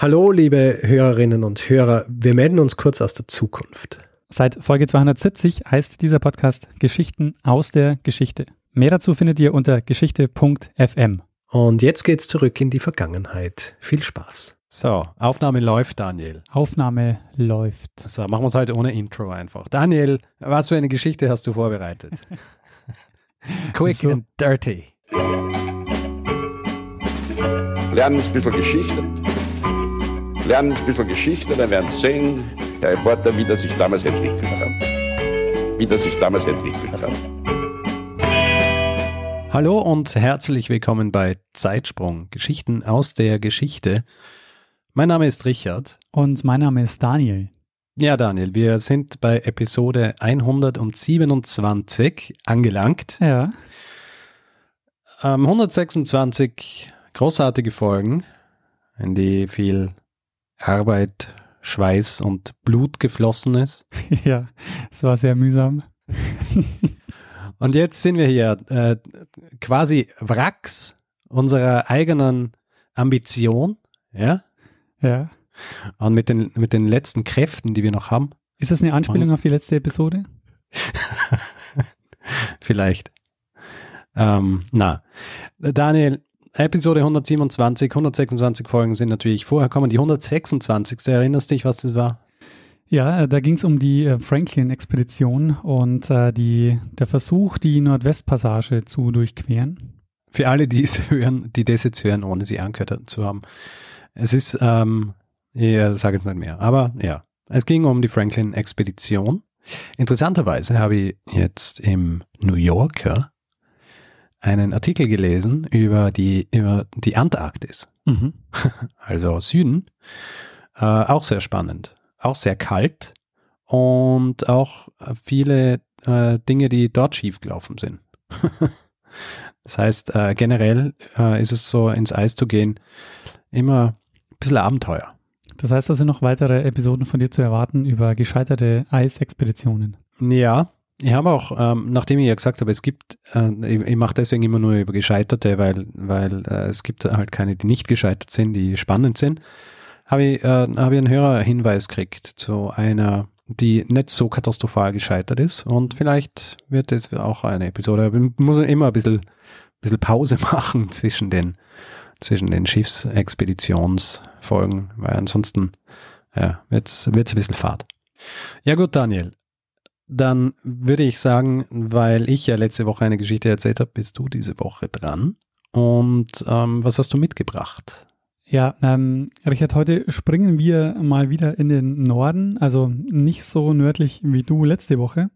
Hallo, liebe Hörerinnen und Hörer. Wir melden uns kurz aus der Zukunft. Seit Folge 270 heißt dieser Podcast Geschichten aus der Geschichte. Mehr dazu findet ihr unter geschichte.fm. Und jetzt geht's zurück in die Vergangenheit. Viel Spaß. So, Aufnahme läuft, Daniel. Aufnahme läuft. So, machen wir es heute ohne Intro einfach. Daniel, was für eine Geschichte hast du vorbereitet? Quick So. and dirty. lernen ein bisschen Geschichte. Lernen ein bisschen Geschichte, dann werden Sie sehen, Herr Reporter, wie das sich damals entwickelt hat. Wie das sich damals entwickelt hat. Hallo und herzlich willkommen bei Zeitsprung, Geschichten aus der Geschichte. Mein Name ist Richard. Und mein Name ist Daniel. Ja, Daniel, wir sind bei Episode 127 angelangt. Ja, Ähm, 126 großartige Folgen, in die viel Arbeit, Schweiß und Blut geflossen ist. ja, es war sehr mühsam. Und jetzt sind wir hier äh, quasi Wracks unserer eigenen Ambition, ja, Ja. und mit den, mit den letzten Kräften, die wir noch haben, Ist das eine Anspielung auf die letzte Episode? vielleicht. Ähm, na, Daniel, Episode 127, 126 Folgen sind natürlich vorher kommen. Die 126. Erinnerst dich, was das war? Ja, äh, da ging es um die äh, Franklin-Expedition und äh, die, der Versuch, die Nordwestpassage zu durchqueren. Für alle, die es hören, die das jetzt hören, ohne sie angehört zu haben. Es ist, ähm, ich sage jetzt nicht mehr, aber ja, es ging um die Franklin-Expedition. Interessanterweise habe ich jetzt im New Yorker einen Artikel gelesen über die, über die Antarktis, Mhm. also Süden. Äh, auch sehr spannend, auch sehr kalt und auch viele äh, Dinge, die dort schiefgelaufen sind. das heißt, äh, generell äh, ist es so, ins Eis zu gehen, immer ein bisschen Abenteuer. Das heißt, da sind noch weitere Episoden von dir zu erwarten über gescheiterte Eisexpeditionen. Ja, ich habe auch, ähm, nachdem ich ja gesagt habe, es gibt, äh, ich, ich mache deswegen immer nur über Gescheiterte, weil, weil äh, es gibt halt keine, die nicht gescheitert sind, die spannend sind, habe ich, äh, habe ich einen Hörerhinweis gekriegt zu einer, die nicht so katastrophal gescheitert ist und vielleicht wird es auch eine Episode, ich muss immer ein bisschen, bisschen Pause machen zwischen den, zwischen den Schiffsexpeditionsfolgen, weil ansonsten ja, wird es ein bisschen fad. Ja gut, Daniel, dann würde ich sagen, weil ich ja letzte Woche eine Geschichte erzählt habe, bist du diese Woche dran. Und ähm, was hast du mitgebracht? Ja, ähm, Richard, heute springen wir mal wieder in den Norden, also nicht so nördlich wie du letzte Woche,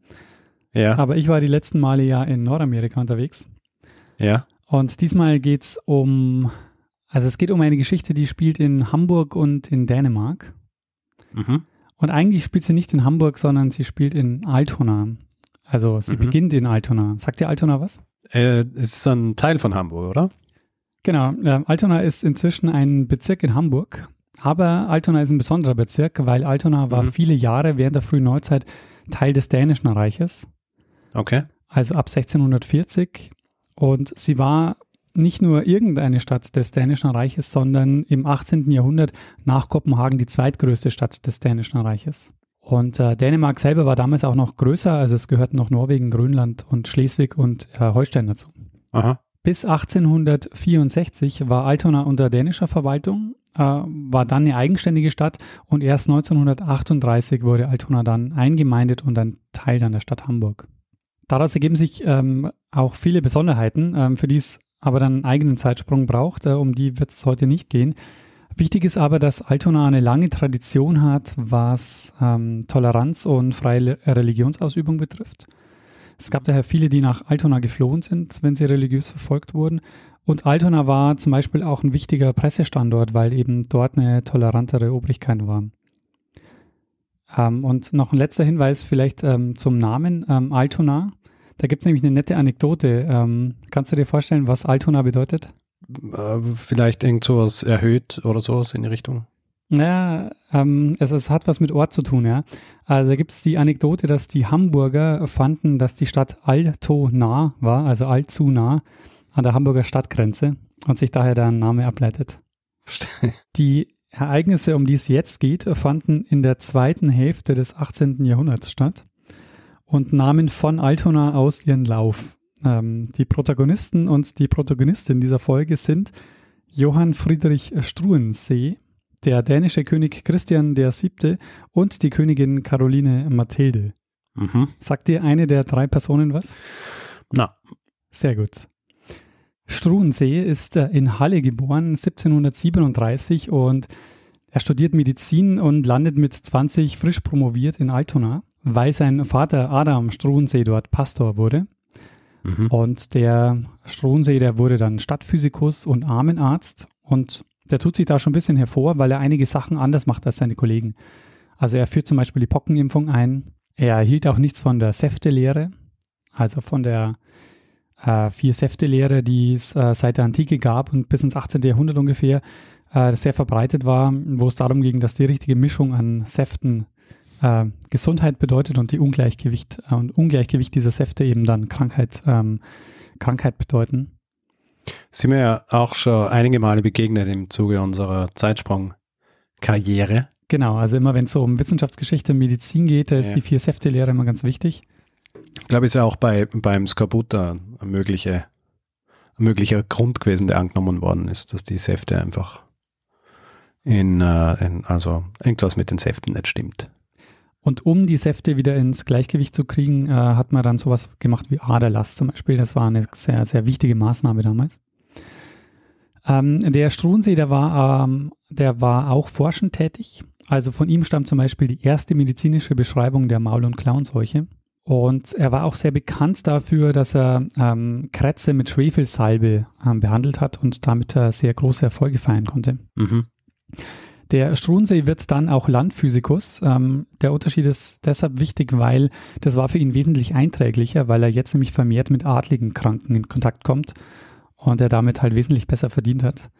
Ja, aber ich war die letzten Male ja in Nordamerika unterwegs. ja, Und diesmal geht's um, also es geht um eine Geschichte, die spielt in Hamburg und in Dänemark. mhm. Und eigentlich spielt sie nicht in Hamburg, sondern sie spielt in Altona. Also sie Mhm. beginnt in Altona. Sagt dir Altona was? Äh, es ist ein Teil von Hamburg, oder? Genau, äh, Altona ist inzwischen ein Bezirk in Hamburg, aber Altona ist ein besonderer Bezirk, weil Altona war Mhm. viele Jahre während der frühen Neuzeit Teil des Dänischen Reiches, Okay. also ab 1640. Und sie war nicht nur irgendeine Stadt des Dänischen Reiches, sondern im 18. Jahrhundert nach Kopenhagen die zweitgrößte Stadt des Dänischen Reiches. Und äh, Dänemark selber war damals auch noch größer, also es gehörten noch Norwegen, Grönland und Schleswig und äh, Holstein dazu. Aha. Bis 1864 war Altona unter dänischer Verwaltung, äh, war dann eine eigenständige Stadt und erst 1938 wurde Altona dann eingemeindet und ein Teil dann der Stadt Hamburg. Daraus ergeben sich ähm, auch viele Besonderheiten, ähm, für die es aber dann einen eigenen Zeitsprung braucht, äh, um die wird es heute nicht gehen. Wichtig ist aber, dass Altona eine lange Tradition hat, was ähm, Toleranz und freie Religionsausübung betrifft. Es gab daher viele, die nach Altona geflohen sind, wenn sie religiös verfolgt wurden. Und Altona war zum Beispiel auch ein wichtiger Pressestandort, weil eben dort eine tolerantere Obrigkeit war. Ähm, und noch ein letzter Hinweis vielleicht ähm, zum Namen ähm, Altona. Da gibt es nämlich eine nette Anekdote. Ähm, kannst du dir vorstellen, was Altona bedeutet? Äh, vielleicht irgend sowas erhöht oder sowas in die Richtung. Ja, ähm, es, es hat was mit Ort zu tun, ja. Also da gibt es die Anekdote, dass die Hamburger fanden, dass die Stadt allzu nah war, also allzu nah an der Hamburger Stadtgrenze und sich daher der Name ableitet. Die Ereignisse, um die es jetzt geht, fanden in der zweiten Hälfte des 18. Jahrhunderts statt und nahmen von Altona aus ihren Lauf. Ähm, die Protagonisten und die Protagonistin dieser Folge sind Johann Friedrich Struensee, der dänische König Christian VII. und die Königin Caroline Mathilde. Mhm. Sagt dir eine der drei Personen was? Na, Sehr gut. Struensee ist äh, in Halle geboren, 1737 und er studiert Medizin und landet mit 20 frisch promoviert in Altona, weil sein Vater Adam Struensee dort Pastor wurde. mhm. Und der Struensee, der wurde dann Stadtphysikus und Armenarzt und der tut sich da schon ein bisschen hervor, weil er einige Sachen anders macht als seine Kollegen. Also er führt zum Beispiel die Pockenimpfung ein. Er hielt auch nichts von der Säftelehre, also von der äh, Vier-Säfte-Lehre, die es äh, seit der Antike gab und bis ins 18. Jahrhundert ungefähr äh, sehr verbreitet war, wo es darum ging, dass die richtige Mischung an Säften äh, Gesundheit bedeutet und die Ungleichgewicht äh, und Ungleichgewicht dieser Säfte eben dann Krankheit, ähm, Krankheit bedeuten. sind wir ja auch schon einige Male begegnet im Zuge unserer Zeitsprung-Karriere. Genau, also immer wenn es so um Wissenschaftsgeschichte und Medizin geht, da ist Ja. die Vier-Säfte-Lehre immer ganz wichtig. Ich glaube, ist ja auch bei, beim Skorbut ein mögliche, ein möglicher Grund gewesen, der angenommen worden ist, dass die Säfte einfach in, äh, in also irgendwas mit den Säften nicht stimmt. Und um die Säfte wieder ins Gleichgewicht zu kriegen, äh, hat man dann sowas gemacht wie Aderlass zum Beispiel. Das war eine sehr, sehr wichtige Maßnahme damals. Ähm, der Struensee, der war, ähm, der war auch forschend tätig. Also von ihm stammt zum Beispiel die erste medizinische Beschreibung der Maul- und Klauenseuche. Und er war auch sehr bekannt dafür, dass er ähm, Krätze mit Schwefelsalbe ähm, behandelt hat und damit äh, sehr große Erfolge feiern konnte. Mhm. Der Struensee wird dann auch Landphysikus. Ähm, der Unterschied ist deshalb wichtig, weil das war für ihn wesentlich einträglicher, weil er jetzt nämlich vermehrt mit adligen Kranken in Kontakt kommt und er damit halt wesentlich besser verdient hat.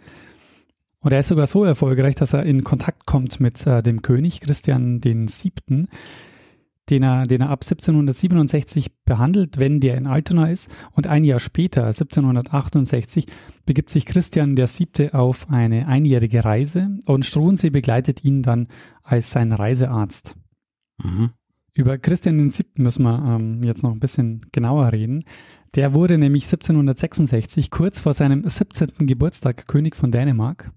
Und er ist sogar so erfolgreich, dass er in Kontakt kommt mit äh, dem König Christian Siebten, den er, den er ab 1767 behandelt, wenn der in Altona ist. Und ein Jahr später, 1768, begibt sich Christian der Siebte auf eine einjährige Reise und Struensee begleitet ihn dann als sein Reisearzt. Mhm. Über Christian den Siebten müssen wir ähm, jetzt noch ein bisschen genauer reden. Der wurde nämlich 1766, kurz vor seinem 17. Geburtstag, König von Dänemark.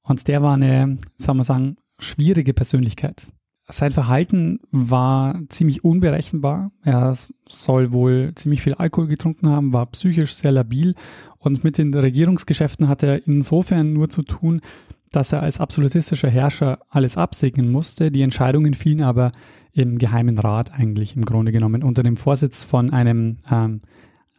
Und der war eine, soll man sagen, schwierige Persönlichkeit. Sein Verhalten war ziemlich unberechenbar. Er soll wohl ziemlich viel Alkohol getrunken haben, war psychisch sehr labil und mit den Regierungsgeschäften hatte er insofern nur zu tun, dass er als absolutistischer Herrscher alles absegnen musste. Die Entscheidungen fielen aber im Geheimen Rat eigentlich im Grunde genommen unter dem Vorsitz von einem ähm,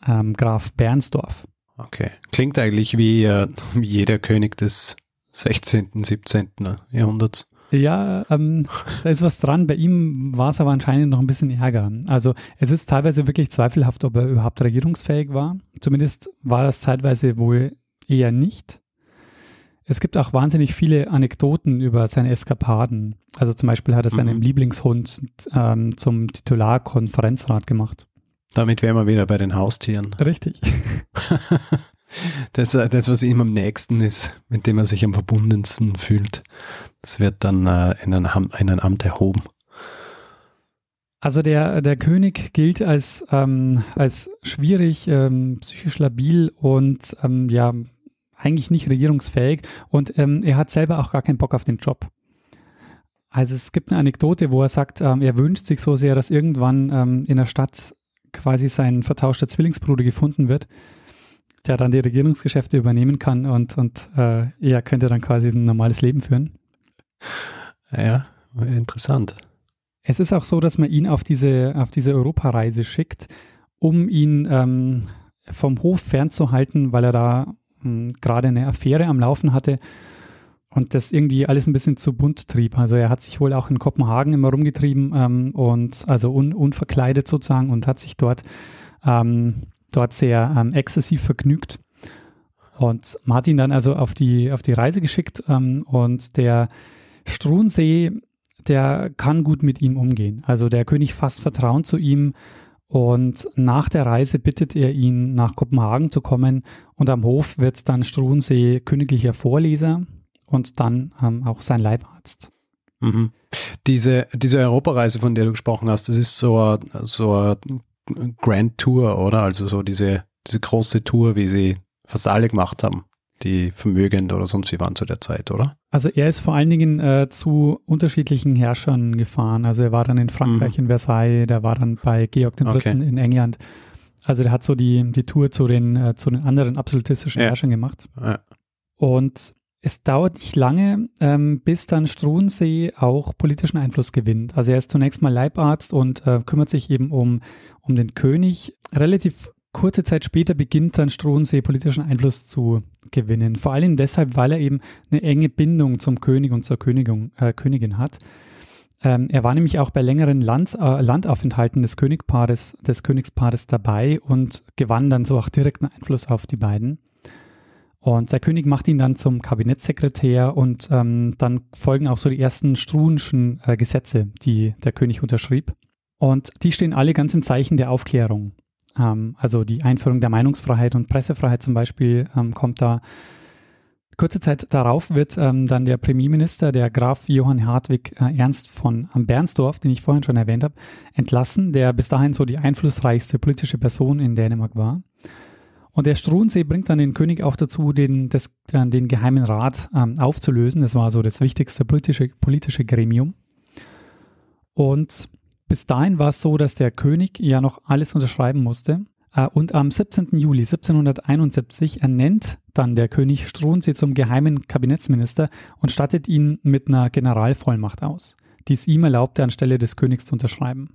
ähm, Graf Bernsdorf. Okay. Klingt eigentlich wie, äh, wie jeder König des 16., 17. Jahrhunderts. Ja, ähm, da ist was dran. Bei ihm war es aber anscheinend noch ein bisschen Ärger. Also es ist teilweise wirklich zweifelhaft, ob er überhaupt regierungsfähig war. Zumindest war das zeitweise wohl eher nicht. Es gibt auch wahnsinnig viele Anekdoten über seine Eskapaden. Also zum Beispiel hat er seinen Mhm. Lieblingshund ähm, zum Titularkonferenzrat gemacht. Damit wären wir wieder bei den Haustieren. Richtig. Das, äh, das, was ihm am nächsten ist, mit dem er sich am verbundensten fühlt, das wird dann äh, in, ein Amt, in ein Amt erhoben. Also der, der König gilt als, ähm, als schwierig, ähm, psychisch labil und ähm, ja, eigentlich nicht regierungsfähig und ähm, er hat selber auch gar keinen Bock auf den Job. Also es gibt eine Anekdote, wo er sagt, ähm, er wünscht sich so sehr, dass irgendwann ähm, in der Stadt quasi sein vertauschter Zwillingsbruder gefunden wird, der dann die Regierungsgeschäfte übernehmen kann und, und äh, er könnte dann quasi ein normales Leben führen. Ja, interessant. Es ist auch so, dass man ihn auf diese, auf diese Europareise schickt, um ihn ähm, vom Hof fernzuhalten, weil er da mh, gerade eine Affäre am Laufen hatte und das irgendwie alles ein bisschen zu bunt trieb. Also er hat sich wohl auch in Kopenhagen immer rumgetrieben ähm, und also un, unverkleidet sozusagen und hat sich dort, ähm, dort sehr ähm, exzessiv vergnügt. Und ihn dann also auf die, auf die Reise geschickt ähm, und der Struensee der kann gut mit ihm umgehen. Also der König fasst Vertrauen zu ihm und nach der Reise bittet er ihn, nach Kopenhagen zu kommen und am Hof wird dann Struensee königlicher Vorleser und dann ähm, auch sein Leibarzt. Mhm. Diese, diese Europareise, von der du gesprochen hast, das ist so eine, so Grand Tour, oder? Also so diese, diese große Tour, wie sie fast alle gemacht haben, die vermögend oder sonst wie waren zu der Zeit, oder? Also er ist vor allen Dingen äh, zu unterschiedlichen Herrschern gefahren. Also er war dann in Frankreich, mhm. in Versailles, der war dann bei Georg III. Okay. in England. Also der hat so die, die Tour zu den, äh, zu den anderen absolutistischen ja. Herrschern gemacht. Ja. Und es dauert nicht lange, ähm, bis dann Struensee auch politischen Einfluss gewinnt. Also er ist zunächst mal Leibarzt und äh, kümmert sich eben um, um den König. Relativ kurze Zeit später beginnt dann Struensee politischen Einfluss zu gewinnen. Vor allem deshalb, weil er eben eine enge Bindung zum König und zur Königin, äh, Königin hat. Ähm, er war nämlich auch bei längeren Land, äh, Landaufenthalten des Königpaares, des Königspaares dabei und gewann dann so auch direkten Einfluss auf die beiden. Und der König macht ihn dann zum Kabinettssekretär und ähm, dann folgen auch so die ersten Struenschen äh, Gesetze, die der König unterschrieb. Und die stehen alle ganz im Zeichen der Aufklärung. Ähm, also die Einführung der Meinungsfreiheit und Pressefreiheit zum Beispiel ähm, kommt da. Kurze Zeit darauf wird ähm, dann der Premierminister, der Graf Johann Hartwig äh, Ernst von Bernsdorf, den ich vorhin schon erwähnt habe, entlassen, der bis dahin so die einflussreichste politische Person in Dänemark war. Und der Struensee bringt dann den König auch dazu, den, das, den Geheimen Rat ähm, aufzulösen. Das war so das wichtigste politische, politische Gremium. Und bis dahin war es so, dass der König ja noch alles unterschreiben musste. Äh, und am 17. Juli 1771 ernennt dann der König Struensee zum geheimen Kabinettsminister und stattet ihn mit einer Generalvollmacht aus, die es ihm erlaubte, anstelle des Königs zu unterschreiben.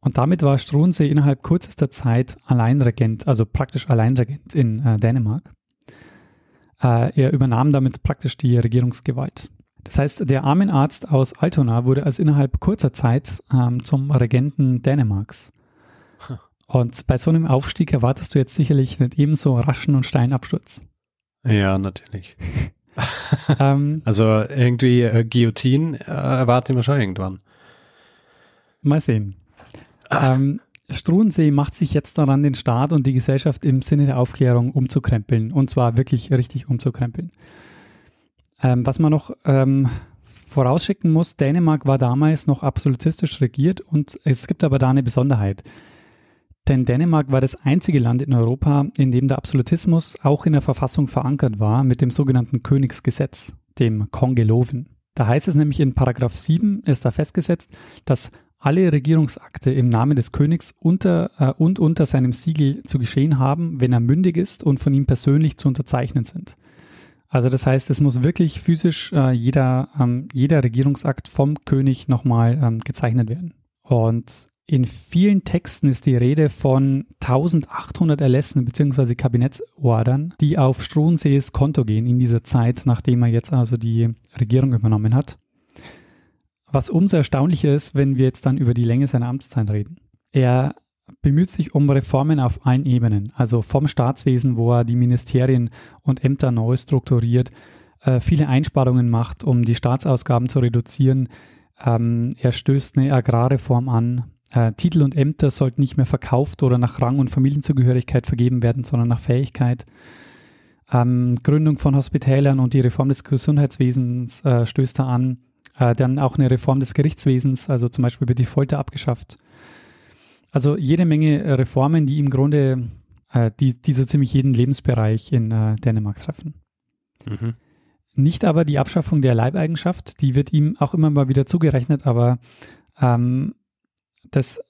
Und damit war Struensee innerhalb kürzester Zeit Alleinregent, also praktisch Alleinregent in äh, Dänemark. Äh, er übernahm damit praktisch die Regierungsgewalt. Das heißt, der Armenarzt aus Altona wurde also innerhalb kurzer Zeit ähm, zum Regenten Dänemarks. Und bei so einem Aufstieg erwartest du jetzt sicherlich nicht ebenso raschen und steilen Absturz. Ja, natürlich. ähm, also irgendwie äh, Guillotine äh, erwarten wir schon irgendwann. Mal sehen. Ähm, Struensee macht sich jetzt daran, den Staat und die Gesellschaft im Sinne der Aufklärung umzukrempeln. Und zwar wirklich richtig umzukrempeln. Ähm, was man noch ähm, vorausschicken muss, Dänemark war damals noch absolutistisch regiert und es gibt aber da eine Besonderheit. Denn Dänemark war das einzige Land in Europa, in dem der Absolutismus auch in der Verfassung verankert war mit dem sogenannten Königsgesetz, dem Kongeloven. Da heißt es nämlich in Paragraph 7 ist da festgesetzt, dass alle Regierungsakte im Namen des Königs unter äh, und unter seinem Siegel zu geschehen haben, wenn er mündig ist und von ihm persönlich zu unterzeichnen sind. Also das heißt, es muss wirklich physisch äh, jeder, ähm, jeder Regierungsakt vom König nochmal ähm, gezeichnet werden. Und in vielen Texten ist die Rede von 1800 Erlässen bzw. Kabinettsordern, die auf Struensees Konto gehen in dieser Zeit, nachdem er jetzt also die Regierung übernommen hat. Was umso erstaunlicher ist, wenn wir jetzt dann über die Länge seiner Amtszeit reden. Er bemüht sich um Reformen auf allen Ebenen, also vom Staatswesen, wo er die Ministerien und Ämter neu strukturiert, äh, viele Einsparungen macht, um die Staatsausgaben zu reduzieren. Ähm, er stößt eine Agrarreform an. Äh, Titel und Ämter sollten nicht mehr verkauft oder nach Rang und Familienzugehörigkeit vergeben werden, sondern nach Fähigkeit. Ähm, Gründung von Hospitälern und die Reform des Gesundheitswesens äh, stößt er an. Äh, dann auch eine Reform des Gerichtswesens, also zum Beispiel wird die Folter abgeschafft. Also jede Menge äh, Reformen, die im Grunde, äh, die, die so ziemlich jeden Lebensbereich in äh, Dänemark treffen. Mhm. Nicht aber die Abschaffung der Leibeigenschaft, die wird ihm auch immer mal wieder zugerechnet, aber ähm, das,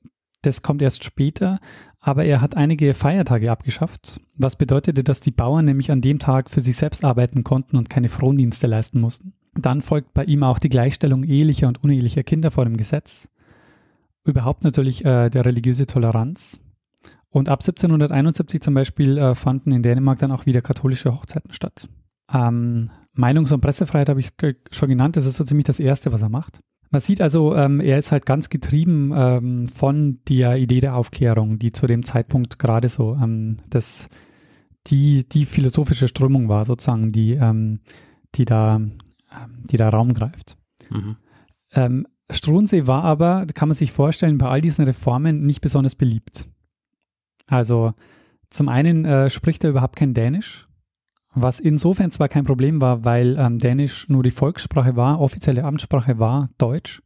das kommt erst später. Aber er hat einige Feiertage abgeschafft, was bedeutete, dass die Bauern nämlich an dem Tag für sich selbst arbeiten konnten und keine Frondienste leisten mussten. Dann folgt bei ihm auch die Gleichstellung ehelicher und unehelicher Kinder vor dem Gesetz. Überhaupt natürlich äh, der religiöse Toleranz. Und ab 1771 zum Beispiel äh, fanden in Dänemark dann auch wieder katholische Hochzeiten statt. Ähm, Meinungs- und Pressefreiheit habe ich schon genannt, das ist so ziemlich das Erste, was er macht. Man sieht also, ähm, er ist halt ganz getrieben ähm, von der Idee der Aufklärung, die zu dem Zeitpunkt gerade so ähm, das, die, die philosophische Strömung war, sozusagen, die, ähm, die da ähm, die da Raum greift. Mhm. Struensee war aber, kann man sich vorstellen, bei all diesen Reformen nicht besonders beliebt. Also zum einen äh, spricht er überhaupt kein Dänisch, was insofern zwar kein Problem war, weil ähm, Dänisch nur die Volkssprache war, offizielle Amtssprache war Deutsch,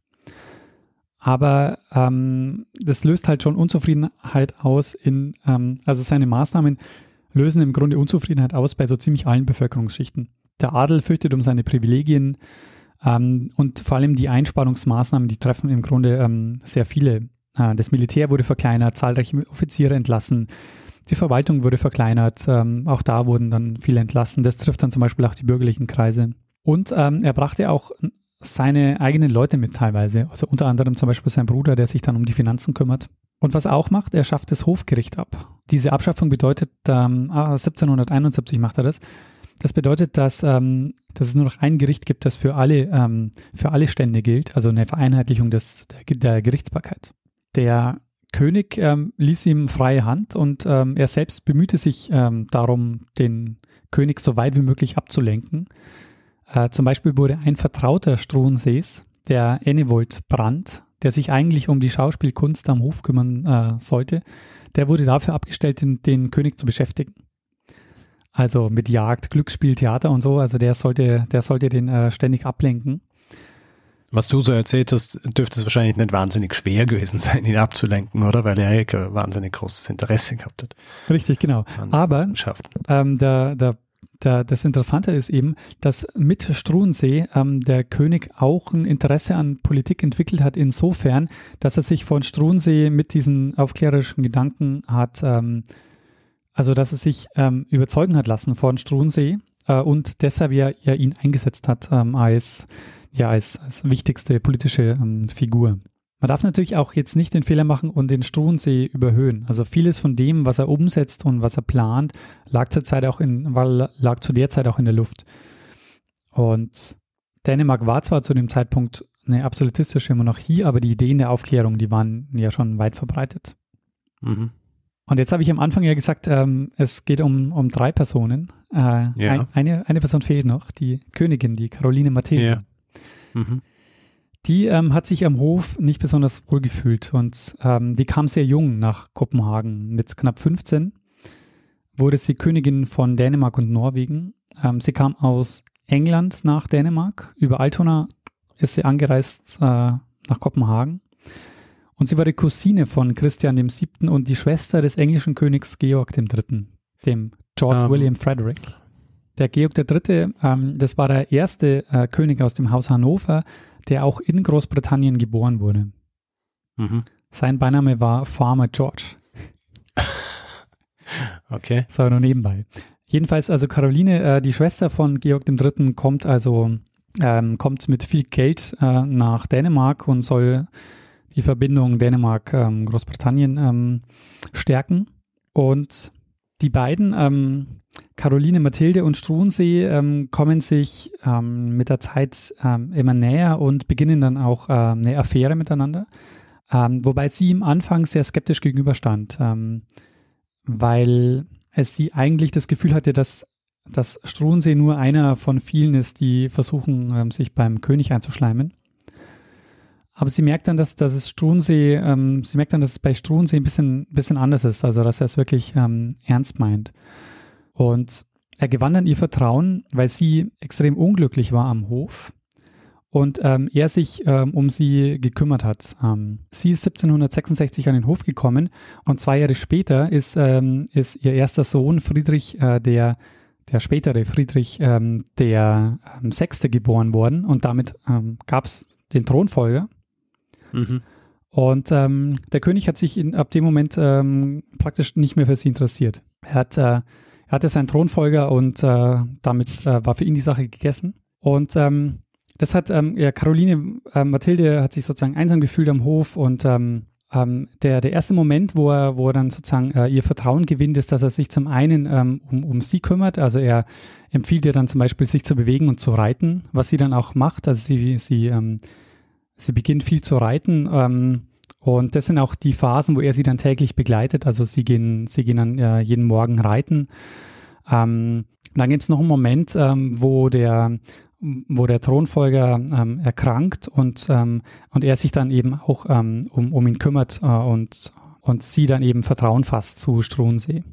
aber ähm, das löst halt schon Unzufriedenheit aus in, ähm, also seine Maßnahmen lösen im Grunde Unzufriedenheit aus bei so ziemlich allen Bevölkerungsschichten. Der Adel fürchtet um seine Privilegien ähm, und vor allem die Einsparungsmaßnahmen, die treffen im Grunde ähm, sehr viele. Äh, das Militär wurde verkleinert, zahlreiche Offiziere entlassen, die Verwaltung wurde verkleinert, ähm, auch da wurden dann viele entlassen. Das trifft dann zum Beispiel auch die bürgerlichen Kreise. Und ähm, er brachte auch seine eigenen Leute mit teilweise, also unter anderem zum Beispiel sein Bruder, der sich dann um die Finanzen kümmert. Und was er auch macht, er schafft das Hofgericht ab. Diese Abschaffung bedeutet, ähm, 1771 ah, macht er das. Das bedeutet, dass, ähm, dass es nur noch ein Gericht gibt, das für alle, ähm, für alle Stände gilt, also eine Vereinheitlichung des, der, der Gerichtsbarkeit. Der König ähm, ließ ihm freie Hand und ähm, er selbst bemühte sich ähm, darum, den König so weit wie möglich abzulenken. Äh, zum Beispiel wurde ein Vertrauter Struensees, der Ennevold Brandt, der sich eigentlich um die Schauspielkunst am Hof kümmern äh, sollte, der wurde dafür abgestellt, den, den, König zu beschäftigen. Also mit Jagd, Glücksspiel, Theater und so. Also der sollte, der sollte den äh, ständig ablenken. Was du so erzählt hast, dürfte es wahrscheinlich nicht wahnsinnig schwer gewesen sein, ihn abzulenken, oder? Weil er ja wahnsinnig großes Interesse gehabt hat. Richtig, genau. Aber ähm, der, der der, das Interessante ist eben, dass mit Struensee ähm, der König auch ein Interesse an Politik entwickelt hat, insofern, dass er sich von Struensee mit diesen aufklärerischen Gedanken hat, ähm, also dass er sich ähm, überzeugen hat lassen von Struensee äh, und deshalb ja, ja ihn eingesetzt hat ähm, als, ja, als, als wichtigste politische ähm, Figur. Man darf natürlich auch jetzt nicht den Fehler machen und den Struensee überhöhen. Also vieles von dem, was er umsetzt und was er plant, lag zur Zeit auch in, lag zu der Zeit auch in der Luft. Und Dänemark war zwar zu dem Zeitpunkt eine absolutistische Monarchie, aber die Ideen der Aufklärung, die waren ja schon weit verbreitet. Mhm. Und jetzt habe ich am Anfang ja gesagt, ähm, es geht um, um drei Personen. Äh, ja. ein, eine, eine Person fehlt noch, die Königin, die Caroline Mathilde. Ja. Mhm die ähm, hat sich am Hof nicht besonders wohl gefühlt und ähm, die kam sehr jung nach Kopenhagen. Mit knapp 15 wurde sie Königin von Dänemark und Norwegen. Ähm, sie kam aus England nach Dänemark. Über Altona ist sie angereist äh, nach Kopenhagen. Und sie war die Cousine von Christian VII. und die Schwester des englischen Königs Georg III., dem George um. Ähm. William Frederick. Der Georg III., ähm, das war der erste äh, König aus dem Haus Hannover, der auch in Großbritannien geboren wurde. Mhm. Sein Beiname war Farmer George. okay. So, nur nebenbei. Jedenfalls, also Caroline, äh, die Schwester von Georg III., kommt also ähm, kommt mit viel Geld äh, nach Dänemark und soll die Verbindung Dänemark-Großbritannien ähm, ähm, stärken. Und die beiden, ähm, Caroline Mathilde und Struensee, ähm, kommen sich ähm, mit der Zeit ähm, immer näher und beginnen dann auch eine Affäre miteinander. Wobei sie im Anfang sehr skeptisch gegenüberstand, weil es sie eigentlich das Gefühl hatte, dass, dass Struensee nur einer von vielen ist, die versuchen, sich beim König einzuschleimen. Aber sie merkt dann, dass, dass es Struensee, ähm, sie merkt dann, dass es bei Struensee ein bisschen, bisschen anders ist, also dass er es wirklich ähm, ernst meint. Und er gewann dann ihr Vertrauen, weil sie extrem unglücklich war am Hof und ähm, er sich ähm, um sie gekümmert hat. Ähm, sie ist 1766 an den Hof gekommen und zwei Jahre später ist, ähm, ist ihr erster Sohn Friedrich, äh, der, der spätere Friedrich, ähm, der ähm, Sechste geboren worden und damit gab es den Thronfolger. Mhm. Und ähm, der König hat sich in, ab dem Moment ähm, praktisch nicht mehr für sie interessiert. Er, hat, äh, er hatte seinen Thronfolger und äh, damit äh, war für ihn die Sache gegessen. Und ähm, das hat ähm, ja, Caroline äh, Mathilde hat sich sozusagen einsam gefühlt am Hof und ähm, ähm, der, der erste Moment, wo er, wo er dann sozusagen äh, ihr Vertrauen gewinnt, ist, dass er sich zum einen um, um sie kümmert. Also er empfiehlt ihr dann zum Beispiel, sich zu bewegen und zu reiten, was sie dann auch macht. Also sie, sie Sie beginnt viel zu reiten. Ähm, und das sind auch die Phasen, wo er sie dann täglich begleitet. Also sie gehen, sie gehen dann äh, jeden Morgen reiten. Ähm, dann gibt es noch einen Moment, ähm, wo der wo der Thronfolger ähm, erkrankt und, ähm, und er sich dann eben auch ähm, um, um ihn kümmert äh, und, und sie dann eben Vertrauen fasst zu Struensee.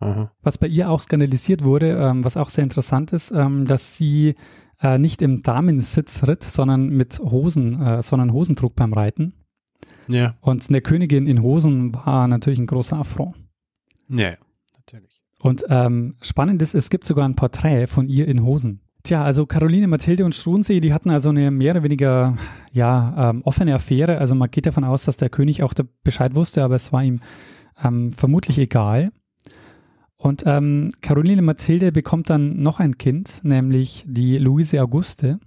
Aha. Was bei ihr auch skandalisiert wurde, ähm, was auch sehr interessant ist, ähm, dass sie äh, nicht im Damensitz ritt, sondern mit Hosen, äh, sondern Hosen trug beim Reiten. Ja. Und eine Königin in Hosen war natürlich ein großer Affront. Ja, natürlich. Und ähm, spannend ist, es gibt sogar ein Porträt von ihr in Hosen. Tja, also Caroline, Mathilde und Struensee, die hatten also eine mehr oder weniger ja, ähm, offene Affäre. Also man geht davon aus, dass der König auch da Bescheid wusste, aber es war ihm ähm, vermutlich egal. Und ähm, Caroline Mathilde bekommt dann noch ein Kind, nämlich die Luise Auguste.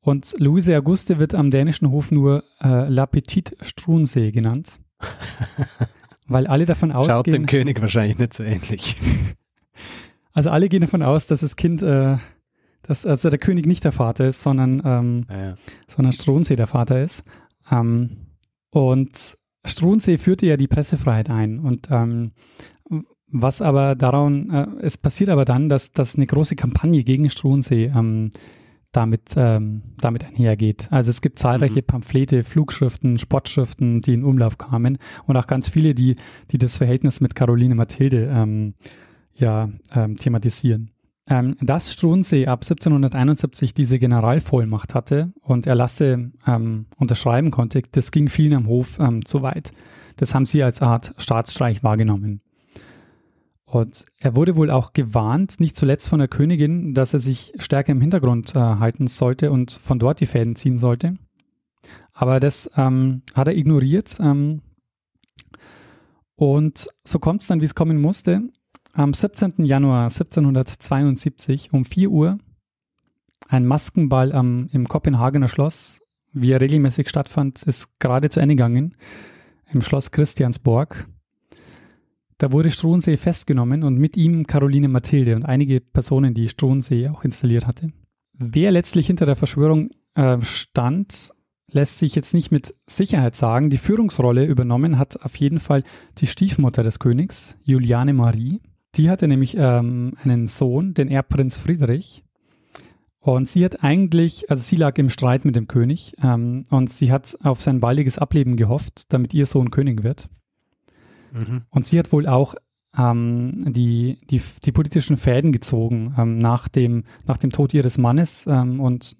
Und Luise Auguste wird am dänischen Hof nur äh, La Petite Struensee genannt. weil alle davon Schaut ausgehen. dem König wahrscheinlich nicht so ähnlich. Also alle gehen davon aus, dass das Kind, äh, dass also der König nicht der Vater ist, sondern, ähm, Ja. sondern Struensee der Vater ist. Ähm, und Struensee führte ja die Pressefreiheit ein. Und ähm, was aber daran, äh, es passiert aber dann, dass, dass eine große Kampagne gegen Struensee ähm, damit, ähm, damit einhergeht. Also es gibt zahlreiche Mhm. Pamphlete, Flugschriften, Sportschriften, die in Umlauf kamen und auch ganz viele, die, die das Verhältnis mit Caroline Mathilde ähm, ja, ähm, thematisieren. Ähm, dass Struensee ab 1771 diese Generalvollmacht hatte und Erlasse ähm, unterschreiben konnte, das ging vielen am Hof ähm, zu weit. Das haben sie als Art Staatsstreich wahrgenommen. Und er wurde wohl auch gewarnt, nicht zuletzt von der Königin, dass er sich stärker im Hintergrund äh, halten sollte und von dort die Fäden ziehen sollte. Aber das ähm, hat er ignoriert. Ähm, und so kommt es dann, wie es kommen musste. Am 17. Januar 1772 um 4 Uhr ein Maskenball am, im Kopenhagener Schloss, wie er regelmäßig stattfand, ist gerade zu Ende gegangen, im Schloss Christiansborg. Da wurde Struensee festgenommen und mit ihm Caroline Mathilde und einige Personen, die Struensee auch installiert hatte. Wer letztlich hinter der Verschwörung äh, stand, lässt sich jetzt nicht mit Sicherheit sagen. Die Führungsrolle übernommen hat auf jeden Fall die Stiefmutter des Königs, Juliane Marie. Die hatte nämlich ähm, einen Sohn, den Erbprinz Friedrich. Und sie hat eigentlich, also sie lag im Streit mit dem König ähm, und sie hat auf sein baldiges Ableben gehofft, damit ihr Sohn König wird. Mhm. Und sie hat wohl auch ähm, die, die, die politischen Fäden gezogen ähm, nach, dem, nach dem Tod ihres Mannes. Ähm, und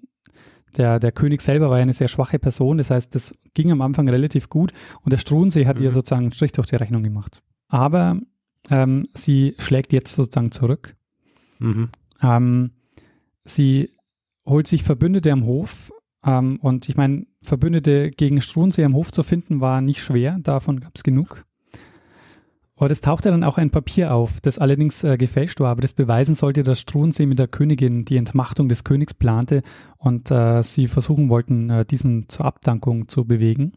der, der König selber war ja eine sehr schwache Person. Das heißt, das ging am Anfang relativ gut. Und der Struensee hat Mhm. ihr sozusagen einen Strich durch die Rechnung gemacht. Aber ähm, sie schlägt jetzt sozusagen zurück. Mhm. Ähm, sie holt sich Verbündete am Hof. Ähm, und ich meine, Verbündete gegen Struensee am Hof zu finden, war nicht schwer. Davon gab es genug. Und es tauchte dann auch ein Papier auf, das allerdings äh, gefälscht war, aber das beweisen sollte, dass Struensee mit der Königin die Entmachtung des Königs plante und äh, sie versuchen wollten, äh, diesen zur Abdankung zu bewegen.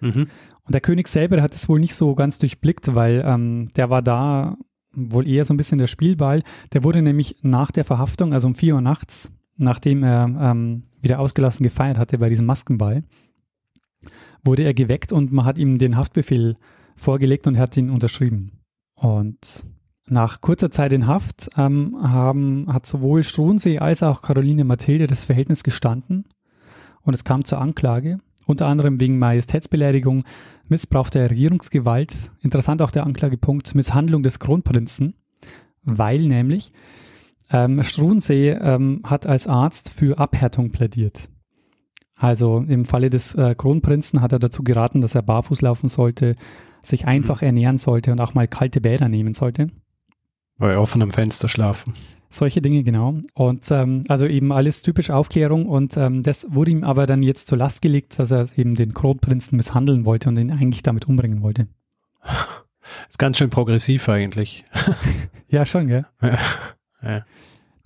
Mhm. Und der König selber hat es wohl nicht so ganz durchblickt, weil ähm, der war da wohl eher so ein bisschen der Spielball. Der wurde nämlich nach der Verhaftung, also um 4 Uhr nachts, nachdem er ähm, wieder ausgelassen gefeiert hatte bei diesem Maskenball, wurde er geweckt und man hat ihm den Haftbefehl vorgelegt und hat ihn unterschrieben. Und nach kurzer Zeit in Haft ähm, haben, hat sowohl Struensee als auch Caroline Mathilde das Verhältnis gestanden und es kam zur Anklage, unter anderem wegen Majestätsbeleidigung, Missbrauch der Regierungsgewalt, interessant auch der Anklagepunkt Misshandlung des Kronprinzen, weil nämlich ähm, Struensee ähm, hat als Arzt für Abhärtung plädiert. Also im Falle des äh, Kronprinzen hat er dazu geraten, dass er barfuß laufen sollte, sich einfach ernähren sollte und auch mal kalte Bäder nehmen sollte. Bei offenem Fenster schlafen. Solche Dinge, genau. Und ähm, also eben alles typisch Aufklärung und ähm, das wurde ihm aber dann jetzt zur Last gelegt, dass er eben den Kronprinzen misshandeln wollte und ihn eigentlich damit umbringen wollte. Ist ganz schön progressiv eigentlich. Ja, schon, gell? Ja.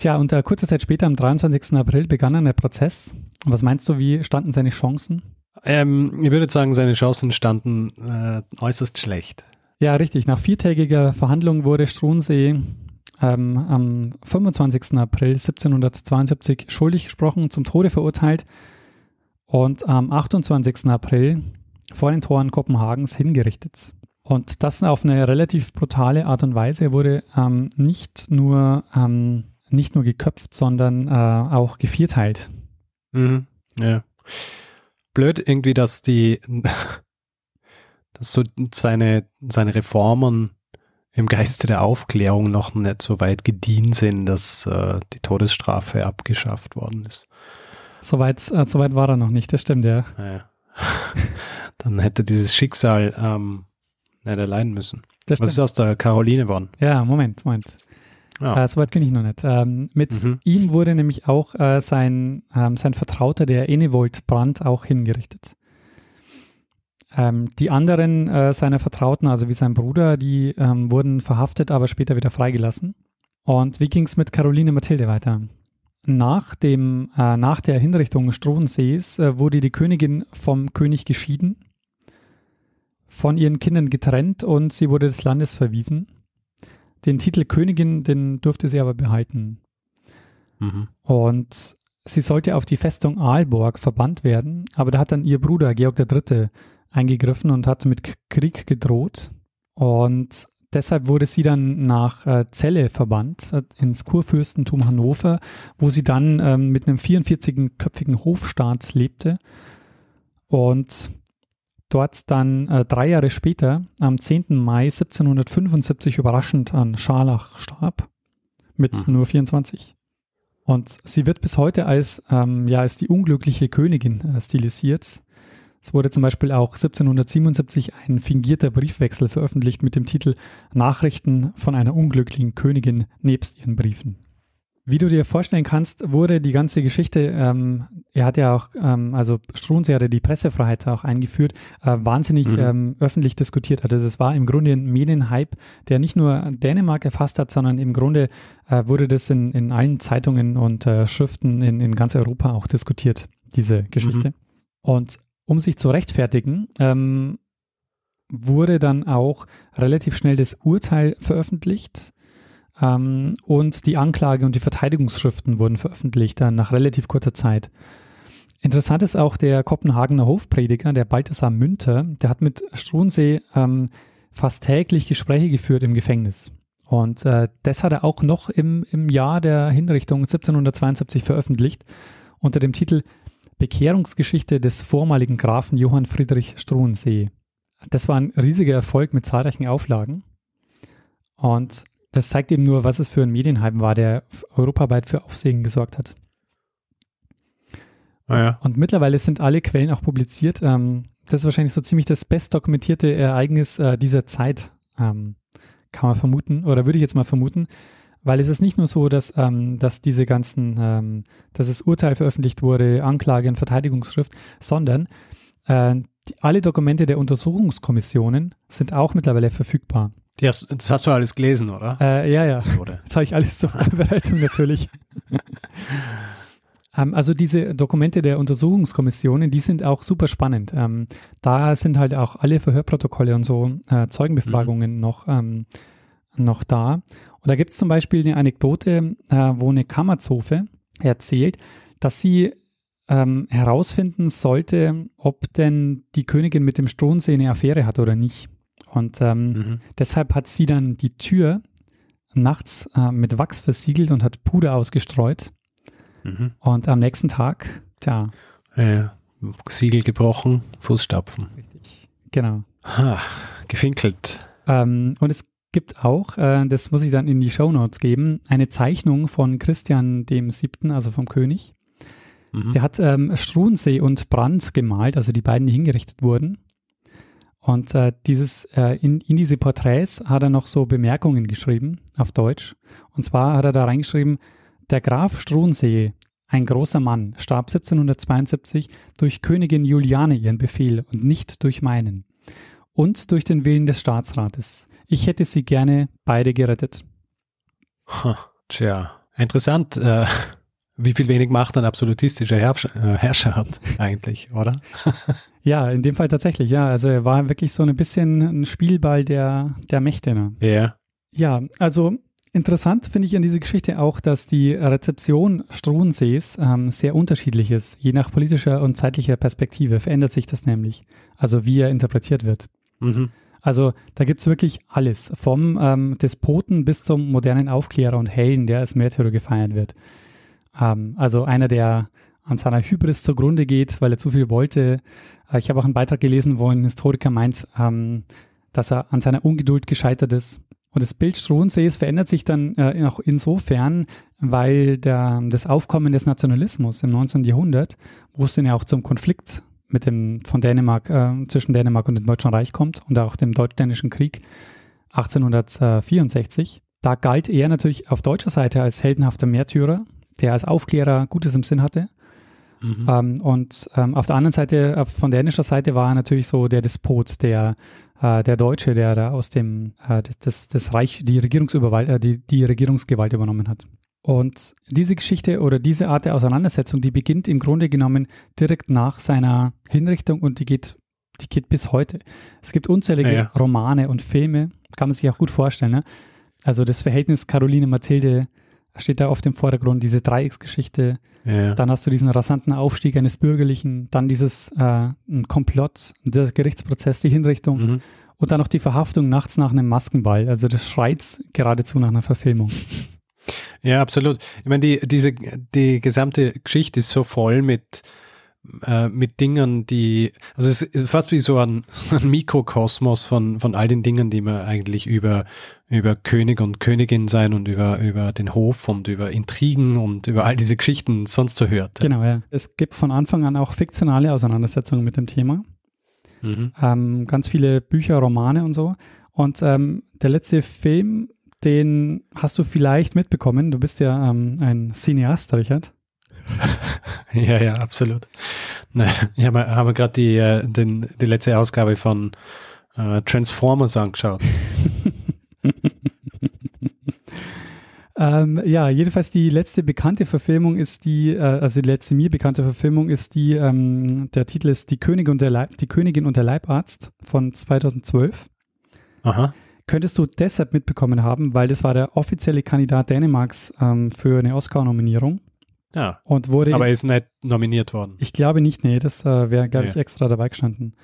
Tja, und äh, kurze Zeit später, am 23. April, begann dann der Prozess. Was meinst du, wie standen seine Chancen? Ähm, ich würde sagen, seine Chancen standen äh, äußerst schlecht. Ja, richtig. Nach viertägiger Verhandlung wurde Struensee ähm, am 25. April 1772 schuldig gesprochen, zum Tode verurteilt und am 28. April vor den Toren Kopenhagens hingerichtet. Und das auf eine relativ brutale Art und Weise. Er wurde ähm, nicht nur ähm, nicht nur geköpft, sondern äh, auch gevierteilt. Mhm. Ja. Blöd irgendwie, dass die, dass so seine, seine Reformen im Geiste der Aufklärung noch nicht so weit gedient sind, dass äh, die Todesstrafe abgeschafft worden ist. Soweit äh, so weit war er noch nicht, das stimmt, ja. Naja. Dann hätte dieses Schicksal ähm, nicht erleiden müssen. Das Was ist aus der Caroline geworden? Ja, Moment, Moment. Ja. Äh, Soweit bin ich noch nicht. Ähm, mit Mhm. ihm wurde nämlich auch äh, sein, ähm, sein Vertrauter, der Enevold Brandt, auch hingerichtet. Ähm, die anderen äh, seiner Vertrauten, also wie sein Bruder, die ähm, wurden verhaftet, aber später wieder freigelassen. Und wie ging es mit Caroline Mathilde weiter? Nach, dem, äh, nach der Hinrichtung Strohensees äh, wurde die Königin vom König geschieden, von ihren Kindern getrennt und sie wurde des Landes verwiesen. Den Titel Königin, den durfte sie aber behalten. Mhm. Und sie sollte auf die Festung Aalborg verbannt werden, aber da hat dann ihr Bruder Georg III. eingegriffen und hat mit Krieg gedroht. Und deshalb wurde sie dann nach äh, Celle verbannt, äh, ins Kurfürstentum Hannover, wo sie dann ähm, mit einem 44-köpfigen Hofstaat lebte. Und dort dann äh, drei Jahre später, am 10. Mai 1775, überraschend an Scharlach starb, mit Mhm. nur 24. Und sie wird bis heute als, ähm, ja, als die unglückliche Königin äh, stilisiert. Es wurde zum Beispiel auch 1777 ein fingierter Briefwechsel veröffentlicht mit dem Titel Nachrichten von einer unglücklichen Königin nebst ihren Briefen. Wie du dir vorstellen kannst, wurde die ganze Geschichte, ähm, er hat ja auch, ähm, also Struensee hatte die Pressefreiheit auch eingeführt, äh, wahnsinnig Mhm. ähm, öffentlich diskutiert. Also das war im Grunde ein Medienhype, der nicht nur Dänemark erfasst hat, sondern im Grunde äh, wurde das in, in allen Zeitungen und äh, Schriften in, in ganz Europa auch diskutiert, diese Geschichte. Und um sich zu rechtfertigen, ähm, wurde dann auch relativ schnell das Urteil veröffentlicht ähm, und die Anklage und die Verteidigungsschriften wurden veröffentlicht dann nach relativ kurzer Zeit. Interessant ist auch der Kopenhagener Hofprediger, der Balthasar Münter, der hat mit Struensee ähm, fast täglich Gespräche geführt im Gefängnis. Und äh, das hat er auch noch im, im Jahr der Hinrichtung 1772 veröffentlicht unter dem Titel Bekehrungsgeschichte des vormaligen Grafen Johann Friedrich Struensee. Das war ein riesiger Erfolg mit zahlreichen Auflagen. Und das zeigt eben nur, was es für ein Medienhype war, der europaweit für Aufsehen gesorgt hat. Ah, ja. Und mittlerweile sind alle Quellen auch publiziert. Ähm, das ist wahrscheinlich so ziemlich das bestdokumentierte Ereignis äh, dieser Zeit, ähm, kann man vermuten, oder würde ich jetzt mal vermuten, weil es ist nicht nur so, dass, ähm, dass diese ganzen, ähm, dass das Urteil veröffentlicht wurde, Anklage und Verteidigungsschrift, sondern äh, die, alle Dokumente der Untersuchungskommissionen sind auch mittlerweile verfügbar. Hast, das hast du alles gelesen, oder? Äh, ja, ja. So, oder? Jetzt habe ich alles zur Vorbereitung natürlich. ähm, also diese Dokumente der Untersuchungskommissionen, die sind auch super spannend. Ähm, da sind halt auch alle Verhörprotokolle und so äh, Zeugenbefragungen noch, ähm, noch da. Und da gibt es zum Beispiel eine Anekdote, äh, wo eine Kammerzofe erzählt, dass sie ähm, herausfinden sollte, ob denn die Königin mit dem Strohensee eine Affäre hat oder nicht. Und ähm, Mhm. Deshalb hat sie dann die Tür nachts äh, mit Wachs versiegelt und hat Puder ausgestreut. Mhm. Und am nächsten Tag, tja, Ja, ja. Siegel gebrochen, Fußstapfen. genau. Ha, gefinkelt. Ähm, und es gibt auch, äh, das muss ich dann in die Shownotes geben, eine Zeichnung von Christian dem Siebten, also vom König. Mhm. Der hat ähm, Struensee und Brand gemalt, also die beiden, die hingerichtet wurden. Und äh, dieses, äh, in, in diese Porträts hat er noch so Bemerkungen geschrieben auf Deutsch. Und zwar hat er da reingeschrieben, der Graf Struensee, ein großer Mann, starb 1772 durch Königin Juliane ihren Befehl und nicht durch meinen. Und durch den Willen des Staatsrates. Ich hätte sie gerne beide gerettet. Tja, interessant, äh, wie viel wenig Macht ein absolutistischer Herrscher, äh, Herrscher hat eigentlich, oder? Ja, in dem Fall tatsächlich, ja. Also er war wirklich so ein bisschen ein Spielball der, der Mächte. Ne? Ja. Ja, also interessant finde ich an dieser Geschichte auch, dass die Rezeption Struensees ähm, sehr unterschiedlich ist. Je nach politischer und zeitlicher Perspektive verändert sich das nämlich. Also wie er interpretiert wird. Mhm. Also da gibt's wirklich alles. Vom ähm, Despoten bis zum modernen Aufklärer und Helden, der als Märtyrer gefeiert wird. Ähm, also einer, der an seiner Hybris zugrunde geht, weil er zu viel wollte. Äh, ich habe auch einen Beitrag gelesen, wo ein Historiker meint, ähm, dass er an seiner Ungeduld gescheitert ist Und das Bild Struensees verändert sich dann äh, auch insofern, weil der, das Aufkommen des Nationalismus im 19. Jahrhundert, wo es dann ja auch zum Konflikt mit dem von Dänemark, äh, zwischen Dänemark und dem Deutschen Reich kommt und auch dem Deutsch-Dänischen Krieg 1864, da galt er natürlich auf deutscher Seite als heldenhafter Märtyrer, der als Aufklärer Gutes im Sinn hatte. Mhm. Ähm, und ähm, auf der anderen Seite, äh, von dänischer Seite war er natürlich so der Despot, der, äh, der Deutsche, der da aus dem, äh, das, das Reich die, Regierungsüberwalt, äh, die, die Regierungsgewalt übernommen hat. Und diese Geschichte oder diese Art der Auseinandersetzung, die beginnt im Grunde genommen direkt nach seiner Hinrichtung und die geht, die geht bis heute. Es gibt unzählige ja, ja. Romane und Filme, kann man sich auch gut vorstellen. Ne? Also das Verhältnis Caroline Mathilde steht da oft im Vordergrund, diese Dreiecksgeschichte. Ja. Dann hast du diesen rasanten Aufstieg eines Bürgerlichen, dann dieses äh, ein Komplott, der Gerichtsprozess, die Hinrichtung mhm. und dann noch die Verhaftung nachts nach einem Maskenball. Also das schreit geradezu nach einer Verfilmung. Ja, absolut. Ich meine, die, diese, die gesamte Geschichte ist so voll mit äh, mit Dingen, die, also es ist fast wie so ein, ein, Mikrokosmos von, von all den Dingen, die man eigentlich über, über König und Königin sein und über, über den Hof und über Intrigen und über all diese Geschichten sonst so hört. Genau, ja. Es gibt von Anfang an auch fiktionale Auseinandersetzungen mit dem Thema. Mhm. Ähm, ganz viele Bücher, Romane und so. Und ähm, der letzte Film, den hast du vielleicht mitbekommen. Du bist ja ähm, ein Cineast, Richard. Ja, ja, absolut. Ich habe, habe gerade die, äh, den, die letzte Ausgabe von äh, Transformers angeschaut. ähm, ja, jedenfalls die letzte bekannte Verfilmung ist die, äh, also die letzte mir bekannte Verfilmung ist die, ähm, der Titel ist Die Königin und der, Leib, die Königin und der Leibarzt von 2012. Aha. Könntest du deshalb mitbekommen haben, weil das war der offizielle Kandidat Dänemarks ähm, für eine Oscar-Nominierung. Ja. Und wurde. Aber er ist nicht nominiert worden. Ich glaube nicht, nee, das äh, wäre, glaube ich, extra dabei gestanden.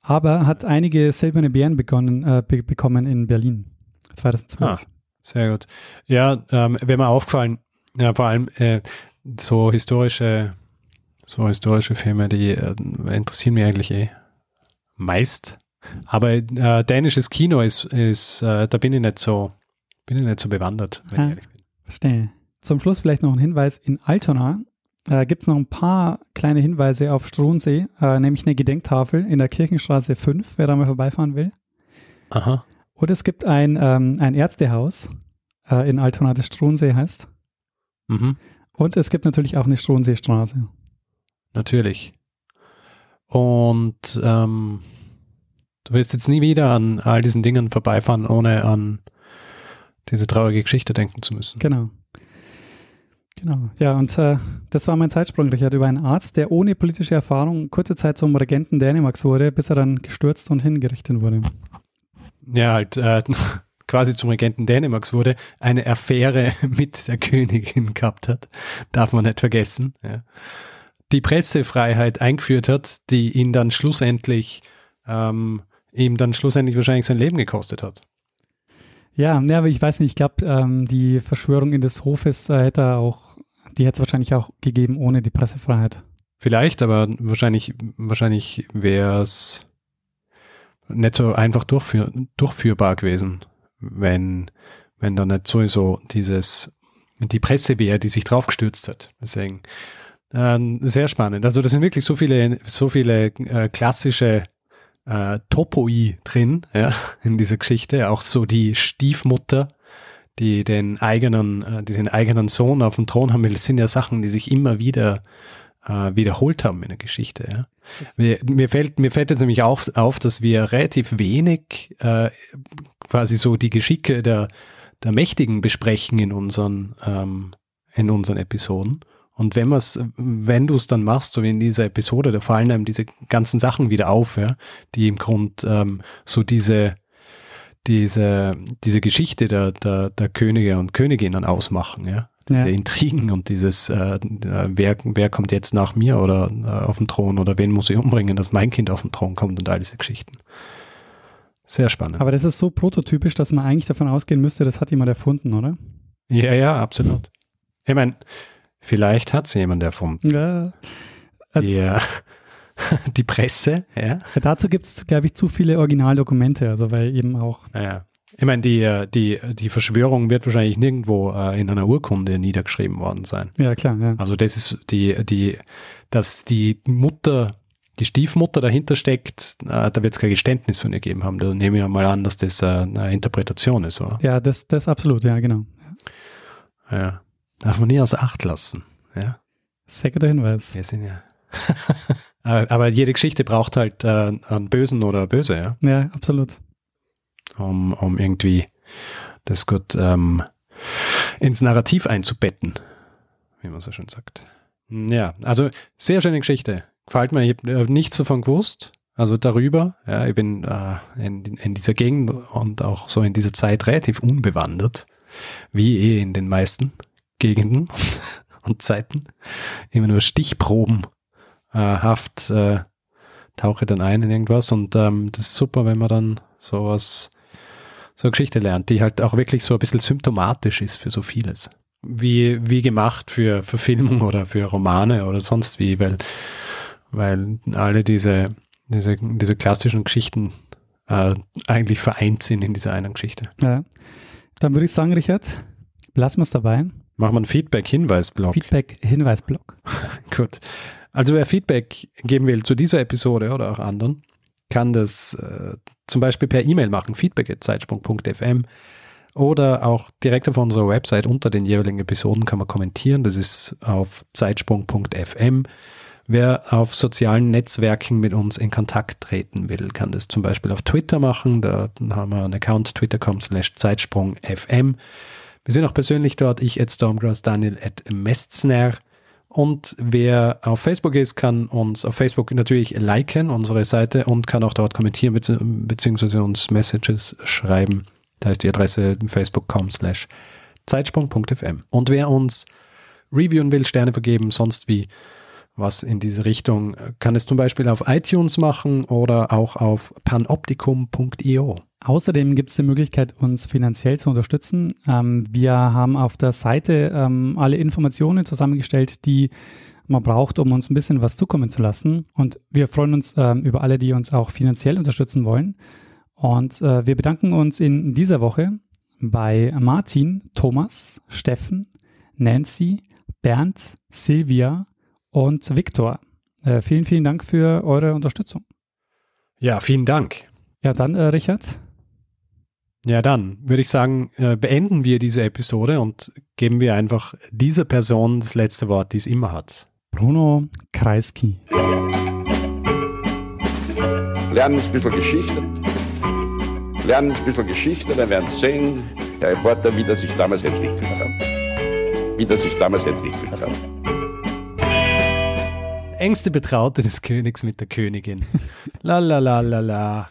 Aber hat einige silberne Bären begonnen, äh, be bekommen in Berlin 2012. Ah, sehr gut. Ja, ähm, wäre mir aufgefallen, ja, vor allem äh, so historische, so historische Filme, die äh, interessieren mich eigentlich eh meist. Aber äh, dänisches Kino ist, ist äh, da bin ich nicht so, bin ich nicht so bewandert, wenn ah, ich ehrlich bin. Verstehe. Zum Schluss vielleicht noch ein Hinweis. In Altona äh, gibt es noch ein paar kleine Hinweise auf Struensee, äh, nämlich eine Gedenktafel in der Kirchenstraße 5, wer da mal vorbeifahren will. Aha. Und es gibt ein, ähm, ein Ärztehaus äh, in Altona, das Struensee heißt. Mhm. Und es gibt natürlich auch eine Struenseestraße. Natürlich. Und ähm, du wirst jetzt nie wieder an all diesen Dingen vorbeifahren, ohne an diese traurige Geschichte denken zu müssen. Genau. Genau, ja, und äh, das war mein Zeitsprung, Richard, über einen Arzt, der ohne politische Erfahrung kurze Zeit zum Regenten Dänemarks wurde, bis er dann gestürzt und hingerichtet wurde. Ja, halt äh, quasi zum Regenten Dänemarks wurde, eine Affäre mit der Königin gehabt hat, darf man nicht vergessen. Ja. Die Pressefreiheit eingeführt hat, die ihn dann schlussendlich, ähm, ihm dann schlussendlich wahrscheinlich sein Leben gekostet hat. Ja, ja, aber ich weiß nicht, ich glaube, ähm, die Verschwörung in des Hofes äh, hätte auch, die hätte es wahrscheinlich auch gegeben ohne die Pressefreiheit. Vielleicht, aber wahrscheinlich, wahrscheinlich wäre es nicht so einfach durchführ, durchführbar gewesen, wenn, wenn da nicht sowieso dieses, die Presse wäre, die sich draufgestürzt hat. Deswegen, äh, sehr spannend. Also das sind wirklich so viele, so viele äh, klassische äh, Topoi drin, ja, in dieser Geschichte. Auch so die Stiefmutter, die den eigenen, äh, die den eigenen Sohn auf dem Thron haben will, das sind ja Sachen, die sich immer wieder äh, wiederholt haben in der Geschichte. Ja. Mir, mir, fällt, mir fällt jetzt nämlich auf, auf dass wir relativ wenig äh, quasi so die Geschicke der, der Mächtigen besprechen in unseren, ähm, in unseren Episoden. Und wenn man's, wenn du es dann machst, so wie in dieser Episode, da fallen einem diese ganzen Sachen wieder auf, ja, die im Grund ähm, so diese, diese, diese Geschichte der, der, der Könige und Königinnen ausmachen, ja. Diese ja. Intrigen und dieses, äh, wer, wer kommt jetzt nach mir oder äh, auf den Thron oder wen muss ich umbringen, dass mein Kind auf den Thron kommt und all diese Geschichten. Sehr spannend. Aber das ist so prototypisch, dass man eigentlich davon ausgehen müsste, das hat jemand erfunden, oder? Ja, ja, absolut. Ich meine, Vielleicht hat es jemand erfunden. Ja. Also, ja. Die Presse, ja. Dazu gibt es, glaube ich, zu viele Originaldokumente, also weil eben auch. Ja. Ich meine, die, äh, die, die Verschwörung wird wahrscheinlich nirgendwo äh, in einer Urkunde niedergeschrieben worden sein. Ja, klar. Ja. Also das ist die, die, dass die Mutter, die Stiefmutter dahinter steckt, äh, da wird es kein Geständnis von ihr gegeben haben. Da nehme ich mal an, dass das äh, eine Interpretation ist, oder? Ja, das, das absolut, ja, genau. Ja. Darf man nie außer Acht lassen. Ja. Sehr guter Hinweis. Wir sind ja. aber, aber jede Geschichte braucht halt äh, einen Bösen oder Böse, ja. Ja, absolut. Um, um irgendwie das gut ähm, ins Narrativ einzubetten, wie man so schön sagt. Ja, also sehr schöne Geschichte. Gefällt mir, ich habe äh, nichts davon gewusst, also darüber. Ja, ich bin äh, in, in dieser Gegend und auch so in dieser Zeit relativ unbewandert, wie eh in den meisten Gegenden und Zeiten. Immer nur Stichproben äh, äh, tauche dann ein in irgendwas und ähm, das ist super, wenn man dann sowas, so eine Geschichte lernt, die halt auch wirklich so ein bisschen symptomatisch ist für so vieles. Wie, wie gemacht für Verfilmung oder für Romane oder sonst wie, weil, weil alle diese, diese, diese klassischen Geschichten äh, eigentlich vereint sind in dieser einen Geschichte. Ja. Dann würde ich sagen, Richard, lassen wir es dabei. Machen wir einen Feedback-Hinweis-Blog. Feedback-Hinweis-Blog. Gut. Also wer Feedback geben will zu dieser Episode oder auch anderen, kann das äh, zum Beispiel per E-Mail machen, feedback.zeitsprung.fm oder auch direkt auf unserer Website unter den jeweiligen Episoden kann man kommentieren. Das ist auf zeitsprung.fm. Wer auf sozialen Netzwerken mit uns in Kontakt treten will, kann das zum Beispiel auf Twitter machen. Da haben wir einen Account twitter.com slash zeitsprung.fm. Wir sind auch persönlich dort, ich at Stormgrass, Daniel at Mestner. Und wer auf Facebook ist, kann uns auf Facebook natürlich liken, unsere Seite, und kann auch dort kommentieren beziehungsweise uns Messages schreiben. Da ist die Adresse facebook.com slash zeitsprung.fm. Und wer uns reviewen will, Sterne vergeben, sonst wie was in diese Richtung, kann es zum Beispiel auf iTunes machen oder auch auf panoptikum.io. Außerdem gibt es die Möglichkeit, uns finanziell zu unterstützen. Ähm, wir haben auf der Seite ähm, alle Informationen zusammengestellt, die man braucht, um uns ein bisschen was zukommen zu lassen. Und wir freuen uns ähm, über alle, die uns auch finanziell unterstützen wollen. Und äh, wir bedanken uns in dieser Woche bei Martin, Thomas, Steffen, Nancy, Bernd, Silvia und Viktor. Äh, vielen, vielen Dank für eure Unterstützung. Ja, vielen Dank. Ja, dann, äh, Richard. Ja, dann würde ich sagen, äh, beenden wir diese Episode und geben wir einfach dieser Person das letzte Wort, die es immer hat. Bruno Kreisky. Lernen ein bisschen Geschichte. Lernen ein bisschen Geschichte, dann werden Sie sehen, der Reporter, wie das sich damals entwickelt hat. Wie das sich damals entwickelt hat. Engste Betraute des Königs mit der Königin. la la la la la.